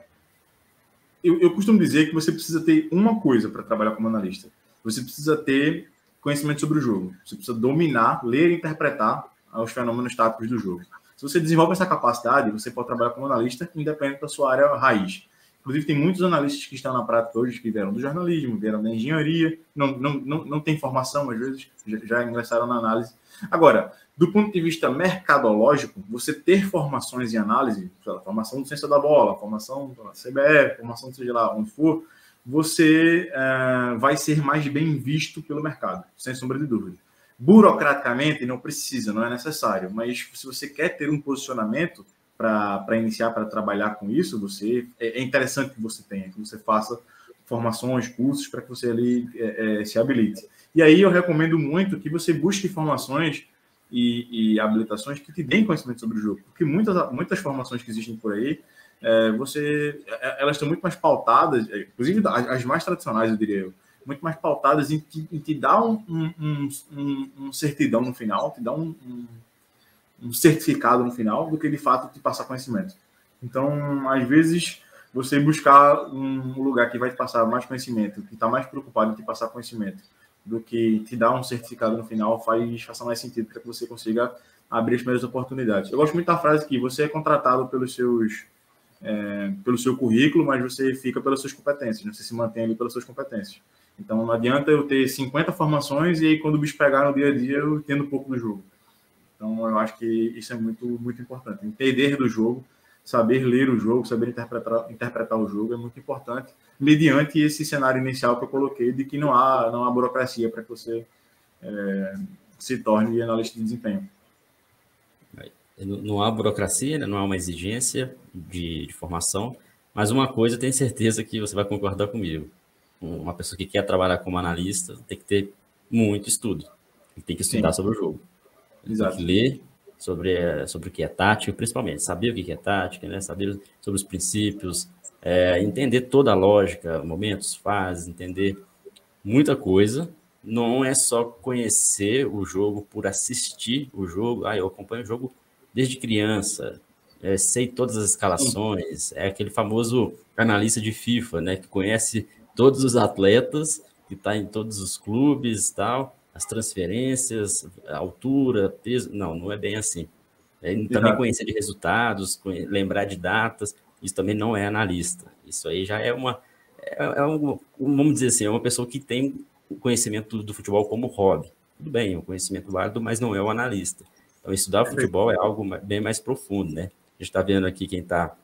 eu, eu costumo dizer que você precisa ter uma coisa para trabalhar como analista. Você precisa ter conhecimento sobre o jogo. Você precisa dominar, ler e interpretar os fenômenos táticos do jogo. Se você desenvolve essa capacidade, você pode trabalhar como analista independente da sua área raiz. Inclusive, tem muitos analistas que estão na prática hoje que vieram do jornalismo, vieram da engenharia, não, não, não, não tem formação, às vezes já, já ingressaram na análise. Agora, do ponto de vista mercadológico, você ter formações em análise, formação de ciência da bola, formação da CBF, formação seja lá onde for, você uh, vai ser mais bem visto pelo mercado, sem sombra de dúvida. Burocraticamente não precisa, não é necessário, mas se você quer ter um posicionamento para iniciar, para trabalhar com isso, você é, é interessante que você tenha, que você faça formações, cursos para que você ali é, é, se habilite. E aí eu recomendo muito que você busque formações e, e, habilitações que te deem conhecimento sobre o jogo, porque muitas, muitas formações que existem por aí, é, você, é, elas estão muito mais pautadas, inclusive as, as mais tradicionais, eu diria eu, muito mais pautadas em te, em te dar um, um, um, um, certidão no final, te dar um, um, certificado no final, do que de fato te passar conhecimento. Então, às vezes, você buscar um lugar que vai te passar mais conhecimento, que está mais preocupado em te passar conhecimento, do que te dar um certificado no final, faz mais sentido para que você consiga abrir as primeiras oportunidades. Eu gosto muito da frase que você é contratado pelos seus é, pelo seu currículo, mas você fica pelas suas competências, né? você se mantém ali pelas suas competências. Então não adianta eu ter 50 formações e aí quando o bicho pegar no dia a dia eu entendo um pouco do jogo. Então eu acho que isso é muito, muito importante. Entender do jogo, saber ler o jogo, saber interpretar, interpretar o jogo é muito importante, mediante esse cenário inicial que eu coloquei de que não há, não há burocracia para que você é, se torne analista de desempenho. Não há burocracia, né? não há uma exigência de, de formação, mas uma coisa eu tenho certeza que você vai concordar comigo uma pessoa que quer trabalhar como analista tem que ter muito estudo. Tem que estudar Sim. sobre o jogo. Exato. ler sobre, eh, sobre o que é tático, principalmente. Saber o que é tática, né? saber sobre os princípios, é, entender toda a lógica, momentos, fases, entender muita coisa. Não é só conhecer o jogo por assistir o jogo. Ah, eu acompanho o jogo desde criança, é, sei todas as escalações. É aquele famoso analista de FIFA, né? Que conhece todos os atletas, que está em todos os clubes tal, as transferências, altura, peso. Não, não é bem assim. É, também conhecer de resultados, lembrar de datas, isso também não é analista. Isso aí já é uma. É, é um, vamos dizer assim, é uma pessoa que tem o conhecimento do futebol como hobby. Tudo bem, é um conhecimento válido, mas não é o um analista. Então, estudar futebol é algo bem mais profundo, né? A gente está vendo aqui quem está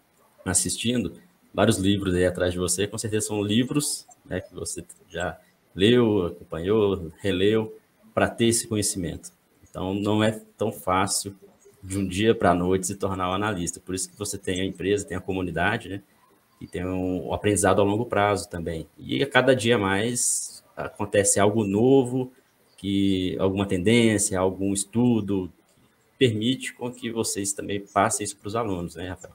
assistindo, vários livros aí atrás de você, com certeza são livros né, que você já leu, acompanhou, releu, para ter esse conhecimento. Então, não é tão fácil de um dia para a noite se tornar um analista. Por isso que você tem a empresa, tem a comunidade, né? E tem um, aprendizado a longo prazo também. E a cada dia mais acontece algo novo, que alguma tendência, algum estudo permite com que vocês também passem isso para os alunos, né, Rafael?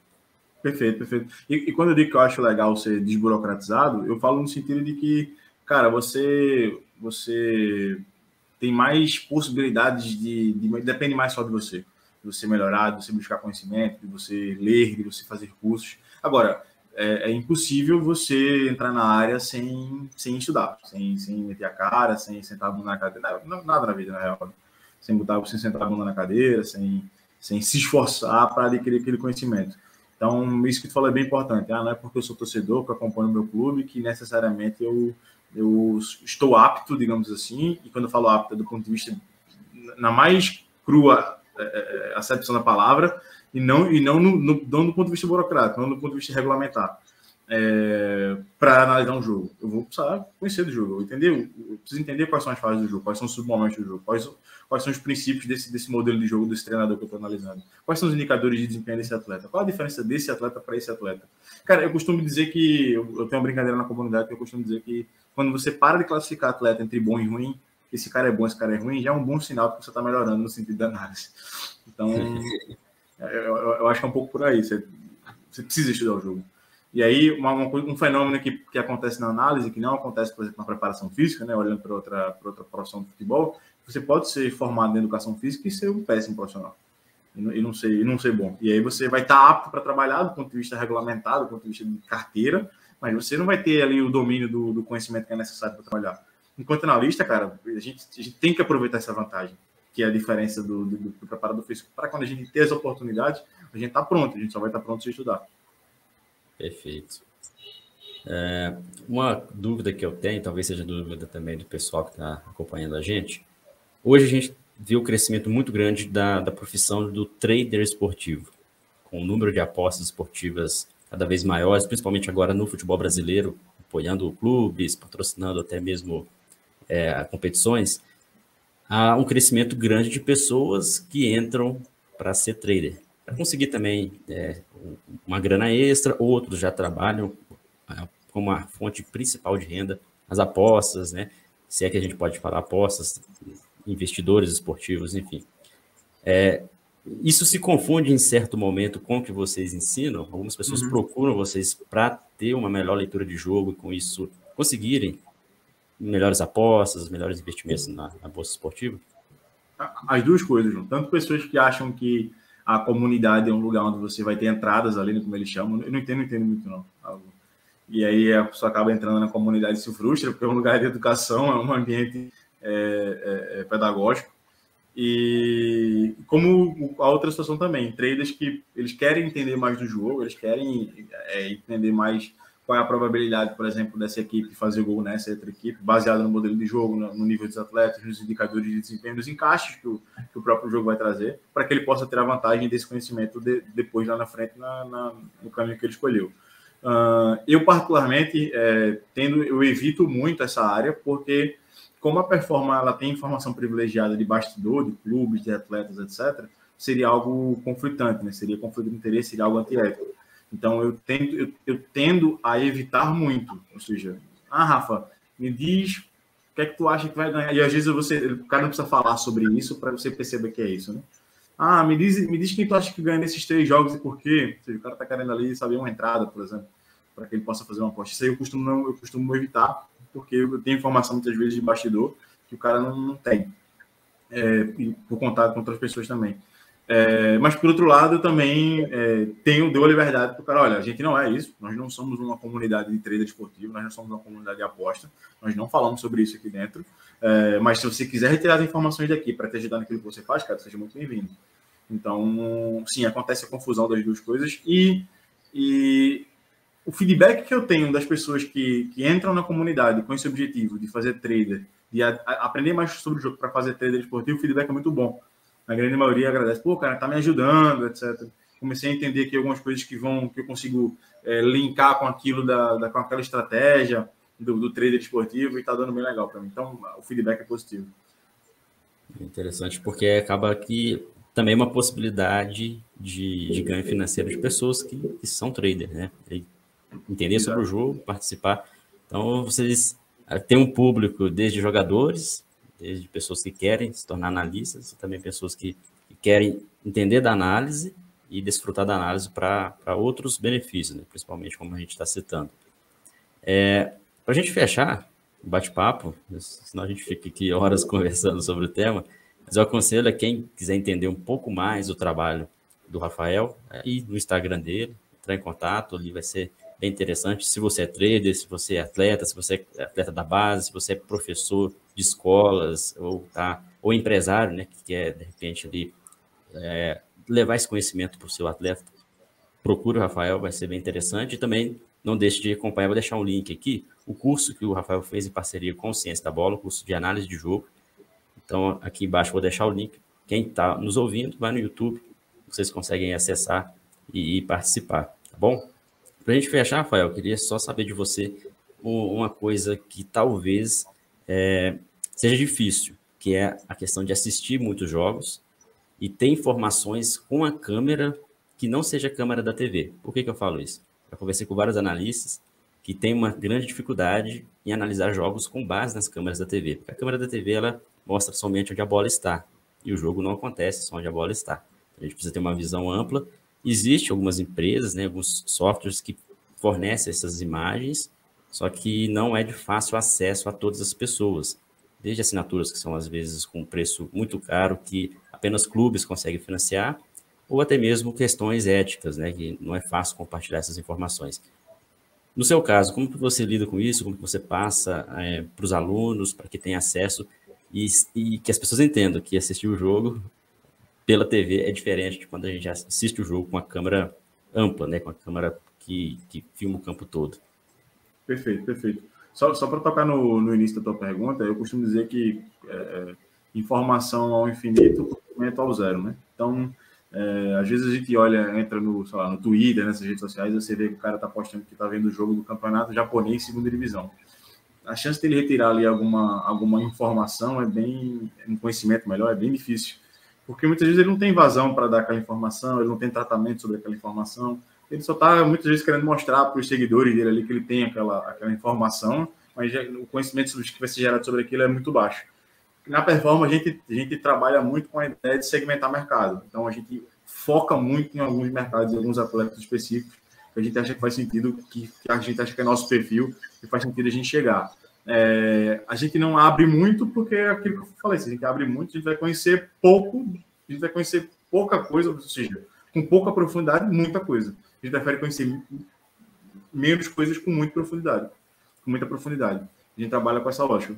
Perfeito, perfeito. E, e, quando eu digo que eu acho legal ser desburocratizado, eu falo no sentido de que, cara, você você tem mais possibilidades de, de depende mais só de você, de você melhorar, de você buscar conhecimento, de você ler, de você fazer cursos. Agora, é, é impossível você entrar na área sem, sem estudar, sem, sem meter a cara, sem sentar a bunda na cadeira, nada, na vida, na real. Sem botar, sem sentar a bunda na cadeira, sem, sem se esforçar para adquirir aquele conhecimento. Então, isso que tu falou é bem importante. Ah, não é porque eu sou torcedor, que acompanho o meu clube, que necessariamente eu, eu estou apto, digamos assim. E quando eu falo apto, é do ponto de vista, na mais crua é, é, é acepção da palavra, e não, e não, no, no, não do ponto de vista burocrático, não do ponto de vista regulamentar é, para analisar um jogo. Eu vou precisar conhecer do jogo, entender, eu preciso entender quais são as fases do jogo, quais são os submomentos do jogo, quais, quais são os princípios desse, desse modelo de jogo desse treinador que eu estou analisando, quais são os indicadores de desempenho desse atleta, qual a diferença desse atleta para esse atleta. Cara, eu costumo dizer que, eu, eu tenho uma brincadeira na comunidade que eu costumo dizer que quando você para de classificar atleta entre bom e ruim, esse cara é bom, esse cara é ruim, já é um bom sinal que você está melhorando no sentido da análise. Então, eu, eu, eu, acho que é um pouco por aí. Você, você precisa estudar o jogo. E aí, uma, um fenômeno que, que acontece na análise, que não acontece, por exemplo, na preparação física, né, olhando para outra, outra profissão do futebol, você pode ser formado em educação física e ser um péssimo profissional. E não, e não, ser, e não ser bom. E aí você vai estar apto para trabalhar do ponto de vista regulamentado, do ponto de vista de carteira, mas você não vai ter ali o domínio do, do conhecimento que é necessário para trabalhar. Enquanto analista, cara, a gente, a gente tem que aproveitar essa vantagem, que é a diferença do, do, do preparador físico. Para quando a gente ter as oportunidades, a gente está pronto, a gente só vai estar tá pronto se estudar. Perfeito. É, uma dúvida que eu tenho, talvez seja dúvida também do pessoal que está acompanhando a gente. Hoje a gente viu o crescimento muito grande da, da profissão do trader esportivo, com o número de apostas esportivas cada vez maiores, principalmente agora no futebol brasileiro, apoiando clubes, patrocinando até mesmo é, competições, há um crescimento grande de pessoas que entram para ser trader, para conseguir também é, uma grana extra, outros já trabalham é, como a fonte principal de renda, as apostas, né? Se é que a gente pode falar apostas, investidores esportivos, enfim. É, isso se confunde em certo momento com o que vocês ensinam. Algumas pessoas uhum. procuram vocês para ter uma melhor leitura de jogo e com isso conseguirem melhores apostas, melhores investimentos na, na bolsa esportiva? As duas coisas, João. Tanto pessoas que acham que a comunidade é um lugar onde você vai ter entradas ali, como eles chamam. Eu não entendo, não entendo muito, não. E aí a pessoa acaba entrando na comunidade e se frustra, porque é um lugar de educação, é um ambiente é, é, é pedagógico. E como a outra situação também, traders que eles querem entender mais do jogo, eles querem é, entender mais qual é a probabilidade, por exemplo, dessa equipe fazer gol nessa outra equipe, baseado no modelo de jogo, no nível dos atletas, nos indicadores de desempenho, nos encaixes que o, que o próprio jogo vai trazer, para que ele possa ter a vantagem desse conhecimento de, depois lá na frente na, na, no caminho que ele escolheu. Uh, eu, particularmente, é, tendo, eu evito muito essa área, porque como a performance ela tem informação privilegiada de bastidor, de clubes, de atletas, etc., seria algo conflitante, né? Seria conflito de interesse, seria algo antiético. Então eu tento, eu, eu, tendo a evitar muito, ou seja, ah, Rafa, me diz o que é que tu acha que vai ganhar. E às vezes você, o cara precisa falar sobre isso para você perceber que é isso, né? Ah, me diz, me diz quem tu acha que ganha nesses três jogos e por quê. Seja, o cara tá querendo ali saber uma entrada, por exemplo, para que ele possa fazer uma aposta. Isso aí eu costumo não, eu costumo evitar, porque eu tenho informação muitas vezes de bastidor que o cara não, não tem. É, por contato com outras pessoas também. É, mas, por outro lado, eu também é, tenho, deu a liberdade para o cara, olha, a gente não é isso, nós não somos uma comunidade de trader esportivo, nós não somos uma comunidade de aposta, nós não falamos sobre isso aqui dentro, é, mas se você quiser retirar as informações daqui para te ajudar naquilo que você faz, cara, seja muito bem-vindo. Então, sim, acontece a confusão das duas coisas e, e o feedback que eu tenho das pessoas que, que entram na comunidade com esse objetivo de fazer trader, de a, a aprender mais sobre o jogo para fazer trader esportivo, o feedback é muito bom. A grande maioria agradece, pô, cara, tá me ajudando, etc. Comecei a entender que algumas coisas que vão, que eu consigo é, linkar com aquilo da, da, com aquela estratégia do, do trader esportivo e tá dando bem legal para mim. Então, o feedback é positivo. Interessante, porque acaba que também é uma possibilidade de, de ganho financeiro de pessoas que, que são traders, né? Entender sobre o jogo, participar. Então, vocês eh, têm um público desde jogadores, desde pessoas que querem se tornar analistas, também pessoas que, que querem entender da análise e desfrutar da análise para outros benefícios, né? principalmente como a gente está citando. É, para a gente fechar o bate-papo, senão a gente fica aqui horas conversando sobre o tema, mas eu aconselho a quem quiser entender um pouco mais do trabalho do Rafael, é, ir no Instagram dele, entrar em contato, ali vai ser bem interessante. Se você é trader, se você é atleta, se você é atleta da base, se você é professor de escolas ou tá ou empresário, né, que quer de repente ali é, levar esse conhecimento para o seu atleta, procure o Rafael, vai ser bem interessante. E também não deixe de acompanhar, vou deixar um link aqui, o curso que o Rafael fez em parceria com o Ciência da Bola, o curso de análise de jogo. Então, aqui embaixo vou deixar o link. Quem está nos ouvindo, vai no YouTube, vocês conseguem acessar e, e participar, tá bom? Para a gente fechar, Rafael, eu queria só saber de você uma coisa que talvez é, seja difícil, que é a questão de assistir muitos jogos e ter informações com a câmera que não seja a câmera da TV. Por que, que eu falo isso? Eu conversei com vários analistas que têm uma grande dificuldade em analisar jogos com base nas câmeras da TV. Porque a câmera da TV ela mostra somente onde a bola está e o jogo não acontece só onde a bola está. A gente precisa ter uma visão ampla Existem algumas empresas, né, alguns softwares que fornecem essas imagens, só que não é de fácil acesso a todas as pessoas. Desde assinaturas que são às vezes com preço muito caro, que apenas clubes conseguem financiar, ou até mesmo questões éticas, né, que não é fácil compartilhar essas informações. No seu caso, como que você lida com isso? Como que você passa é, para os alunos, para que tenham acesso e, e, que as pessoas entendam que assistir o jogo pela TV é diferente de quando a gente assiste o jogo com a câmera ampla, né? Com a câmera que, que filma o campo todo. Perfeito, perfeito. Só, só para tocar no, no início da tua pergunta, eu costumo dizer que é, informação ao infinito, conhecimento ao zero, né? Então, é, às vezes a gente olha, entra no, sei lá, no Twitter, nessas redes sociais, você vê que o cara está postando que está vendo o jogo do campeonato japonês segunda divisão. A chance dele retirar ali alguma, alguma informação é bem, um conhecimento melhor, é bem difícil. Porque muitas vezes ele não tem vazão para dar aquela informação, ele não tem tratamento sobre aquela informação. Ele só está muitas vezes querendo mostrar para os seguidores dele ali que ele tem aquela, aquela informação, mas o conhecimento que vai ser gerado sobre aquilo é muito baixo na performance a gente, a gente trabalha muito com a ideia de segmentar mercado. Então a gente foca muito em alguns mercados, em alguns atletas específicos, que a gente acha que faz sentido, que, que a gente acha que é nosso perfil, que faz sentido a gente chegar. É, a gente não abre muito porque é aquilo que eu falei, se a gente abre muito, a gente vai conhecer pouco, a gente vai conhecer pouca coisa, ou seja, com pouca profundidade, muita coisa. A gente prefere conhecer menos coisas com muita profundidade, com muita profundidade. A gente trabalha com essa lógica.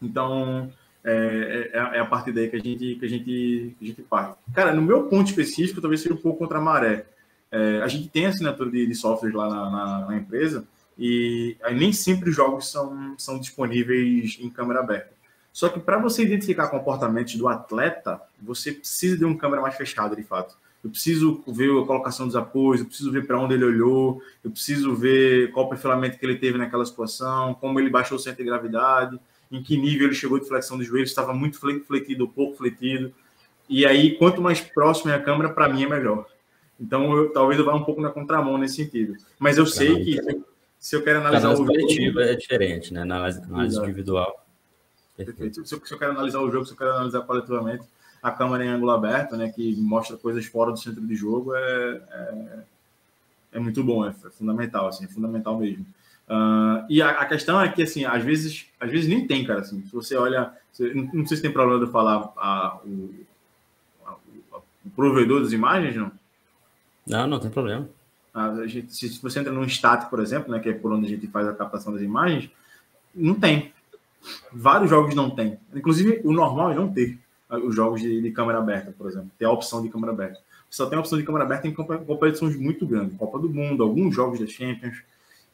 Então, é, é, é, a partir daí que a gente que a gente que a gente parte. Cara, no meu ponto específico, talvez seja um pouco contra a maré. É, a gente tem assinatura de, de software lá na, na, na, empresa e nem sempre os jogos são, são disponíveis em câmera aberta. Só que para você identificar comportamentos do atleta, você precisa de uma câmera mais fechada, de fato. Eu preciso ver a colocação dos apoios, eu preciso ver para onde ele olhou, eu preciso ver qual perfilamento que ele teve naquela situação, como ele baixou o centro de gravidade em que nível ele chegou de flexão dos joelhos, estava muito fletido, pouco fletido. E aí, quanto mais próximo é a câmera, para mim é melhor. Então, eu, talvez eu vá um pouco na contramão nesse sentido. Mas eu sei que se eu quero analisar o jogo. é diferente, né? Na análise, análise individual. Perfeito. Se eu, se eu quero analisar o jogo, se eu quero analisar coletivamente, a câmera em ângulo aberto, né, que mostra coisas fora do centro de jogo, é, é, é muito bom, é, é fundamental, assim, é fundamental mesmo. Uh, e a, a, questão é que, assim, às vezes, às vezes nem tem, cara, assim, se você olha, você, não, não, sei se tem problema de falar a, o, a, o, provedor das imagens, não? Não, não tem problema. Gente, se, você entra num static, por exemplo, né, que é por onde a gente faz a captação das imagens, não tem. Vários jogos não tem. Inclusive, o normal é não ter os jogos de, de câmera aberta, por exemplo. Ter a opção de câmera aberta. Só tem a opção de câmera aberta em competições muito grandes. Copa do Mundo, alguns jogos da Champions,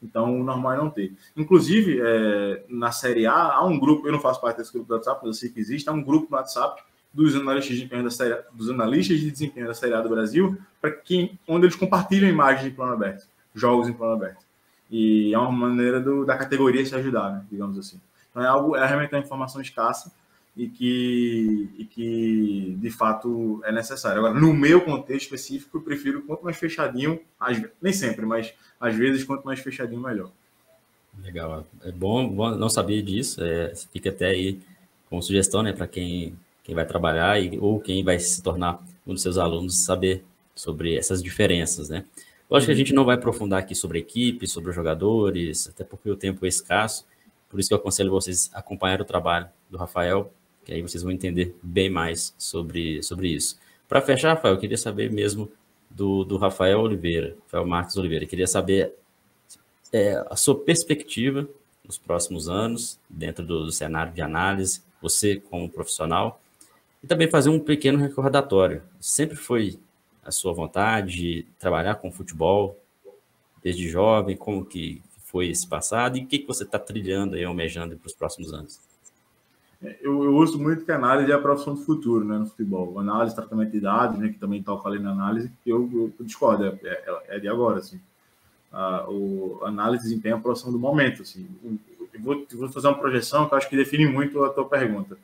então, o normal é não ter. Inclusive, é, na Série A, há um grupo, eu não faço parte desse grupo do WhatsApp, mas eu sei que existe, há um grupo no WhatsApp dos analistas de desempenho da série, dos analistas de desempenho da Série A do Brasil, para quem, onde eles compartilham imagens em plano aberto, jogos em plano aberto. E é uma maneira do, da categoria se ajudar, né, digamos assim. Então, é algo, é realmente uma informação escassa, e que, e que de fato é necessário. Agora, no meu contexto específico, eu prefiro quanto mais fechadinho, nem sempre, mas às vezes quanto mais fechadinho, melhor. Legal, é bom, bom não sabia disso, é, fica até aí com sugestão né, para quem, quem vai trabalhar e, ou quem vai se tornar um dos seus alunos saber sobre essas diferenças, né? Lógico que a gente não vai aprofundar aqui sobre equipe, sobre jogadores, até porque o tempo é escasso, por isso que eu aconselho vocês a acompanhar o trabalho do Rafael, que aí vocês vão entender bem mais sobre, sobre isso. Para fechar, Rafael, eu queria saber mesmo do, do Rafael Oliveira, Rafael Marques Oliveira. Eu queria saber é, a sua perspectiva nos próximos anos, dentro do, do, cenário de análise, você como profissional, e também fazer um pequeno recordatório. Sempre foi a sua vontade trabalhar com futebol desde jovem? Como que foi esse passado e o que, que você está trilhando e almejando para os próximos anos? Eu, eu, uso muito que a análise é a profissão do futuro, né, no futebol. Análise, tratamento de dados, né, que também toca ali na análise, eu, eu discordo, é, é, é, de agora, assim. A, o, análise de desempenho é a profissão do momento, assim. Eu vou, eu vou fazer uma projeção que acho que define muito a tua pergunta.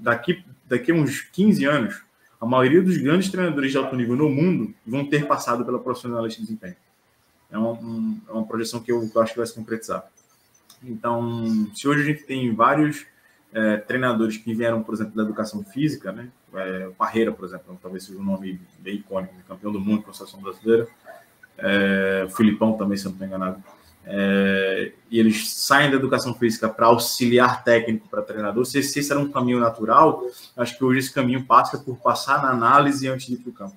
Daqui, daqui a uns 15 anos, a maioria dos grandes treinadores de alto nível no mundo vão ter passado pela profissionalista de desempenho. É uma, um, é uma projeção que eu, que eu acho que vai se concretizar. Então, se hoje a gente tem vários é, treinadores que vieram, por exemplo, da educação física, né? É, Parreira, por exemplo, talvez seja um nome bem icônico, né? campeão do mundo com a seleção brasileira. É, Filipão também, se eu não estou enganado. É, e eles saem da educação física para auxiliar técnico para treinador. Se esse era um caminho natural, acho que hoje esse caminho passa por passar na análise antes de ir para o campo.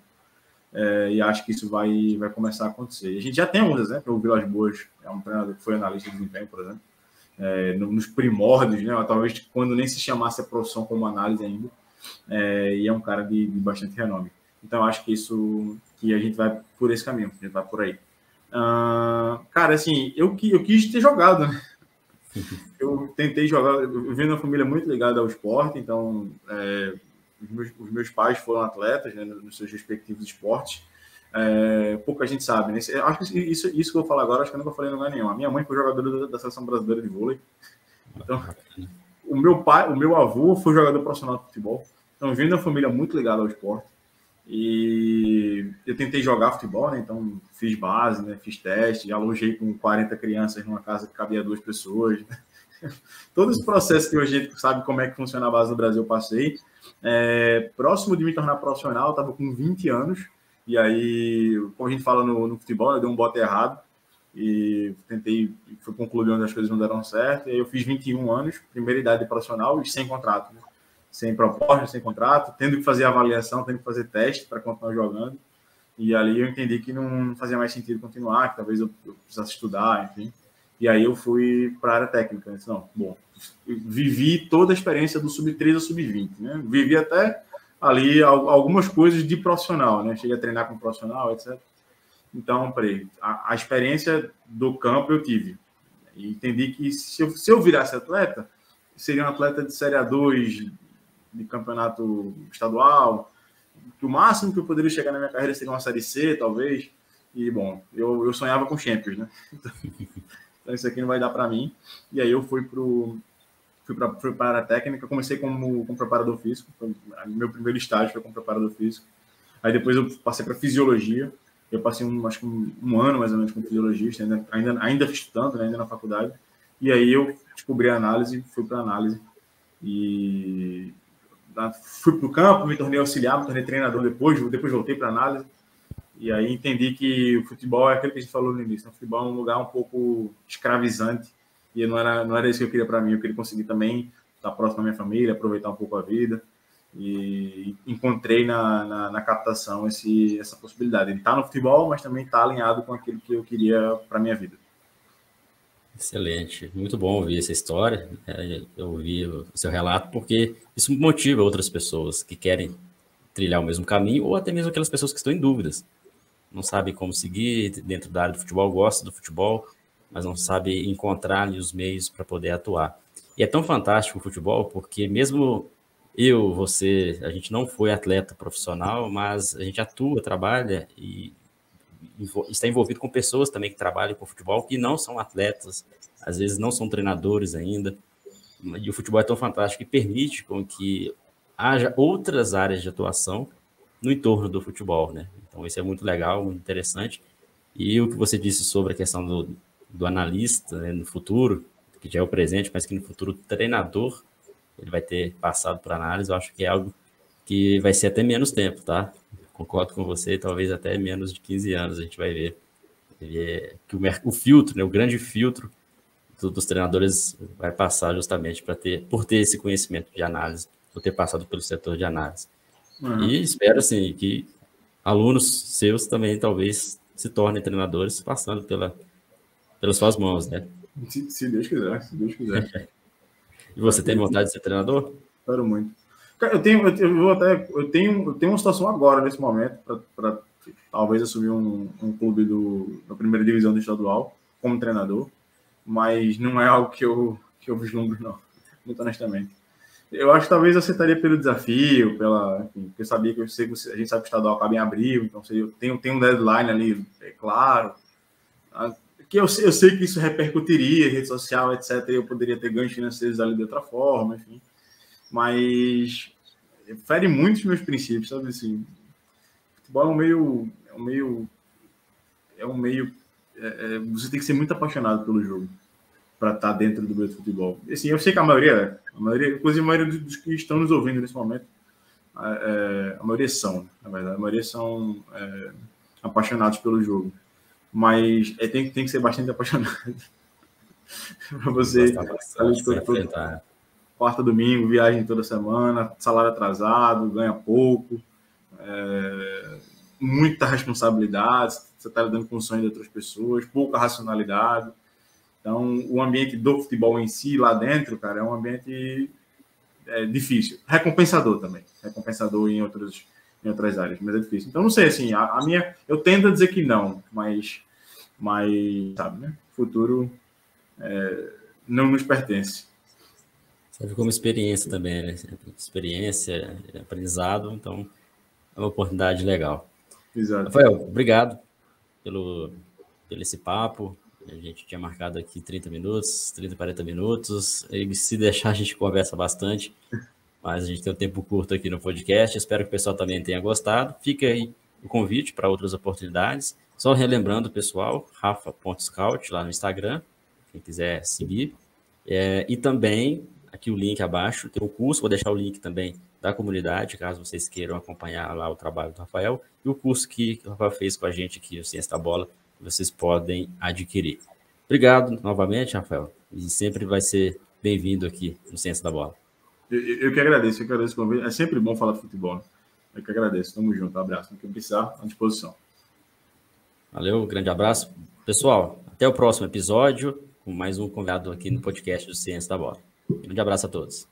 é, e acho que isso vai, vai começar a acontecer. E a gente já tem alguns exemplos, o Vilas Boas é um treinador que foi analista de desempenho, por exemplo, é, nos primórdios, né, talvez quando nem se chamasse a profissão como análise ainda, é, e é um cara de, de, bastante renome. Então, acho que isso, que a gente vai por esse caminho, a gente vai por aí. Uh, cara, assim, eu, eu quis ter jogado, né? Eu tentei jogar, eu venho de uma família muito ligada ao esporte, então é, os, meus, os, meus, pais foram atletas né, nos seus respectivos esportes. É, pouca gente sabe, né? Acho que isso, isso que eu vou falar agora, acho que eu nunca falei em lugar nenhum. A minha mãe foi jogadora da, da seleção brasileira de vôlei. Então, o meu pai, o meu avô foi jogador profissional de futebol. Então, eu venho de uma família muito ligada ao esporte. E eu tentei jogar futebol, né? Então fiz base, né? Fiz teste, alojei com 40 crianças numa casa que cabia duas pessoas. Todo esse processo que a gente sabe como é que funciona a base do Brasil, eu passei. É, próximo de me tornar profissional, estava com 20 anos. E aí, como a gente fala no, no futebol, eu dei um bote errado. E tentei, fui onde as coisas não deram certo. E aí eu fiz 21 anos, primeira idade profissional e sem contrato. Né? Sem proposta, sem contrato, tendo que fazer avaliação, tendo que fazer teste para continuar jogando. E ali eu entendi que não fazia mais sentido continuar, que talvez eu, precisasse estudar, enfim. E aí eu fui para a área técnica. Eu disse, não, bom, vivi toda a experiência do sub-13 ao sub-20, né? Vivi até ali algumas coisas de profissional, né? Cheguei a treinar com profissional, etc. Então, peraí, a, a experiência do campo eu tive. E entendi que se eu, se eu virasse atleta, seria um atleta de Série A2, de campeonato estadual, o máximo que eu poderia chegar na minha carreira seria uma Série C, talvez. E, bom, eu, eu sonhava com Champions, né? Então, isso aqui não vai dar para mim. E aí eu fui para fui fui a técnica, comecei como, como preparador físico, meu primeiro estágio foi como preparador físico. Aí depois eu passei para fisiologia, eu passei um, acho que um, um, ano mais ou menos com fisiologista, ainda, ainda, ainda estudando, né, ainda na faculdade. E aí eu descobri a análise, fui para análise. E fui para o campo, me tornei auxiliar, me tornei treinador depois, depois voltei para análise. E aí entendi que o futebol é aquilo que a gente falou no início. Né? O futebol é um lugar um pouco escravizante e não era, não era isso que eu queria para mim. Eu queria conseguir também estar próximo da minha família, aproveitar um pouco a vida. E encontrei na, na, na captação esse, essa possibilidade de estar no futebol, mas também estar alinhado com aquilo que eu queria para minha vida. Excelente, muito bom ouvir essa história. É, eu ouvi o seu relato porque isso motiva outras pessoas que querem trilhar o mesmo caminho ou até mesmo aquelas pessoas que estão em dúvidas. Não sabem como seguir dentro da área do futebol, gostam do futebol, mas não sabem encontrar os meios para poder atuar. E é tão fantástico o futebol porque mesmo eu, você, a gente não foi atleta profissional, mas a gente atua, trabalha e está envolvido com pessoas também que trabalham com futebol, que não são atletas, às vezes não são treinadores ainda. E o futebol é tão fantástico que permite com que haja outras áreas de atuação no entorno do futebol, né? Então isso é muito legal, muito interessante. E o que você disse sobre a questão do, do analista né, no futuro, que já é o presente, mas que no futuro treinador ele vai ter passado por análise, eu acho que é algo que vai ser até menos tempo, tá? Concordo com você, talvez até menos de 15 anos a gente vai ver, ver que o, o, filtro, né, o grande filtro do, dos treinadores vai passar justamente para ter, por ter esse conhecimento de análise, por ter passado pelo setor de análise. Uhum. E espero assim que alunos seus também talvez se tornem treinadores passando pela, pelas suas mãos, né? Se, se Deus quiser, se Deus quiser. e você tem vontade de ser treinador? Espero muito. Eu tenho, eu vou até, eu tenho, eu tenho uma situação agora nesse momento para talvez assumir um, um clube do, da primeira divisão do estadual como treinador, mas não é algo que eu que eu vislumbro não, muito honestamente. Eu acho que talvez aceitaria pelo desafio, pela, enfim, porque eu sabia que eu sei que a gente sabe que o estadual acaba em abril, então eu tenho, tenho um deadline ali, é claro. Ah, que eu, eu sei que isso repercutiria rede social, etc. Eu poderia ter ganhos financeiros ali de outra forma, enfim. Mas fere muito os meus princípios, sabe assim? Futebol é um meio. É um meio. É um meio é, é, você tem que ser muito apaixonado pelo jogo para estar tá dentro do meio do futebol. Assim, eu sei que a maioria. A maioria, inclusive a maioria dos que estão nos ouvindo nesse momento, é, a maioria são, na verdade, a maioria são é, apaixonados pelo jogo. Mas é, tem, tem que ser bastante apaixonado para você. Bastante, bastante, quarta, domingo, viagem toda semana, salário atrasado, ganha pouco. É... muita responsabilidade, você está lidando com o sonho de outras pessoas, pouca racionalidade. Então, o ambiente do futebol em si, lá dentro, cara, é um ambiente é, difícil. Recompensador também. Recompensador em outras, em outras áreas, mas é difícil. Então, não sei, assim, a, a minha... Eu tendo a dizer que não, mas... Mas, sabe, né? Futuro é, não nos pertence. Serve como experiência também, né? Experiência, aprendizado, então é uma oportunidade legal. Exato. Rafael, obrigado pelo, pelo esse papo. A gente tinha marcado aqui 30 minutos, 30, 40 minutos. E se deixar, a gente conversa bastante. Mas a gente tem um tempo curto aqui no podcast. Espero que o pessoal também tenha gostado. Fica aí o convite para outras oportunidades. Só relembrando, pessoal, rafa.scout lá no Instagram, quem quiser seguir. É, e também, aqui o link abaixo, tem o curso, vou deixar o link também da comunidade, caso vocês queiram acompanhar lá o trabalho do Rafael, e o curso que o Rafael fez com a gente aqui, o Ciência da Bola, vocês podem adquirir. Obrigado novamente, Rafael, e sempre vai ser bem-vindo aqui no Ciência da Bola. Eu, eu que agradeço, eu que agradeço o convite. É sempre bom falar de futebol. Né? Eu que agradeço. Tamo junto. Um abraço. No que precisar, à disposição. Valeu, grande abraço. Pessoal, até o próximo episódio com mais um convidado aqui no podcast do Ciência da Bola. Grande abraço a todos.